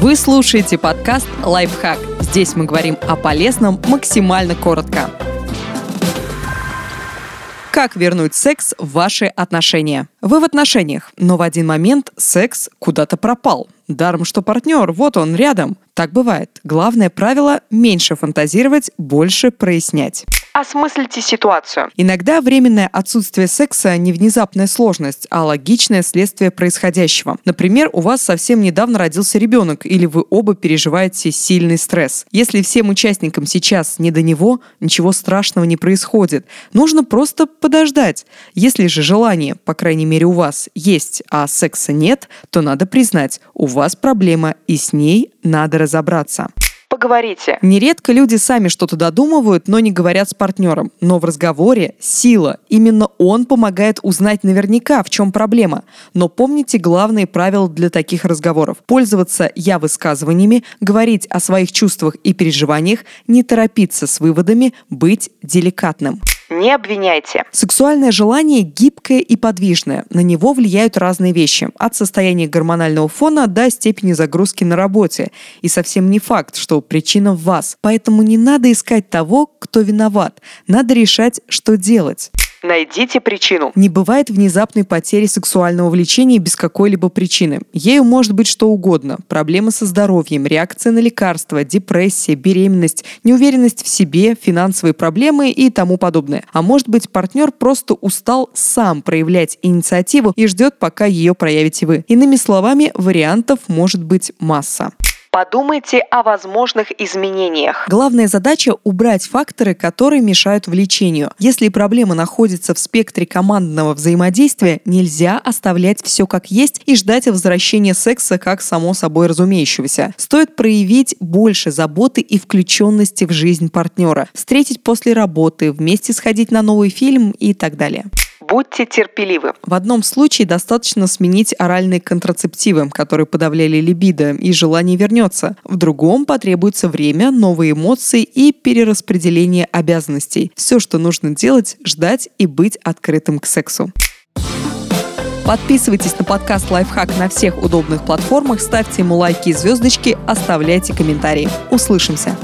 Вы слушаете подкаст «Лайфхак». Здесь мы говорим о полезном максимально коротко. Как вернуть секс в ваши отношения? Вы в отношениях, но в один момент секс куда-то пропал. Даром, что партнер, вот он рядом. Так бывает. Главное правило – меньше фантазировать, больше прояснять. Осмыслите ситуацию. Иногда временное отсутствие секса не внезапная сложность, а логичное следствие происходящего. Например, у вас совсем недавно родился ребенок, или вы оба переживаете сильный стресс. Если всем участникам сейчас не до него, ничего страшного не происходит. Нужно просто подождать. Если же желание, по крайней мере у вас, есть, а секса нет, то надо признать, у вас проблема, и с ней надо разобраться поговорите. Нередко люди сами что-то додумывают, но не говорят с партнером. Но в разговоре сила. Именно он помогает узнать наверняка, в чем проблема. Но помните главные правила для таких разговоров. Пользоваться я-высказываниями, говорить о своих чувствах и переживаниях, не торопиться с выводами, быть деликатным. Не обвиняйте. Сексуальное желание гибкое и подвижное. На него влияют разные вещи. От состояния гормонального фона до степени загрузки на работе. И совсем не факт, что причина в вас. Поэтому не надо искать того, кто виноват. Надо решать, что делать. Найдите причину. Не бывает внезапной потери сексуального влечения без какой-либо причины. Ею может быть что угодно. Проблемы со здоровьем, реакция на лекарства, депрессия, беременность, неуверенность в себе, финансовые проблемы и тому подобное. А может быть партнер просто устал сам проявлять инициативу и ждет, пока ее проявите вы. Иными словами, вариантов может быть масса. Подумайте о возможных изменениях. Главная задача – убрать факторы, которые мешают влечению. Если проблема находится в спектре командного взаимодействия, нельзя оставлять все как есть и ждать возвращения секса как само собой разумеющегося. Стоит проявить больше заботы и включенности в жизнь партнера, встретить после работы, вместе сходить на новый фильм и так далее будьте терпеливы. В одном случае достаточно сменить оральные контрацептивы, которые подавляли либидо, и желание вернется. В другом потребуется время, новые эмоции и перераспределение обязанностей. Все, что нужно делать, ждать и быть открытым к сексу. Подписывайтесь на подкаст «Лайфхак» на всех удобных платформах, ставьте ему лайки и звездочки, оставляйте комментарии. Услышимся!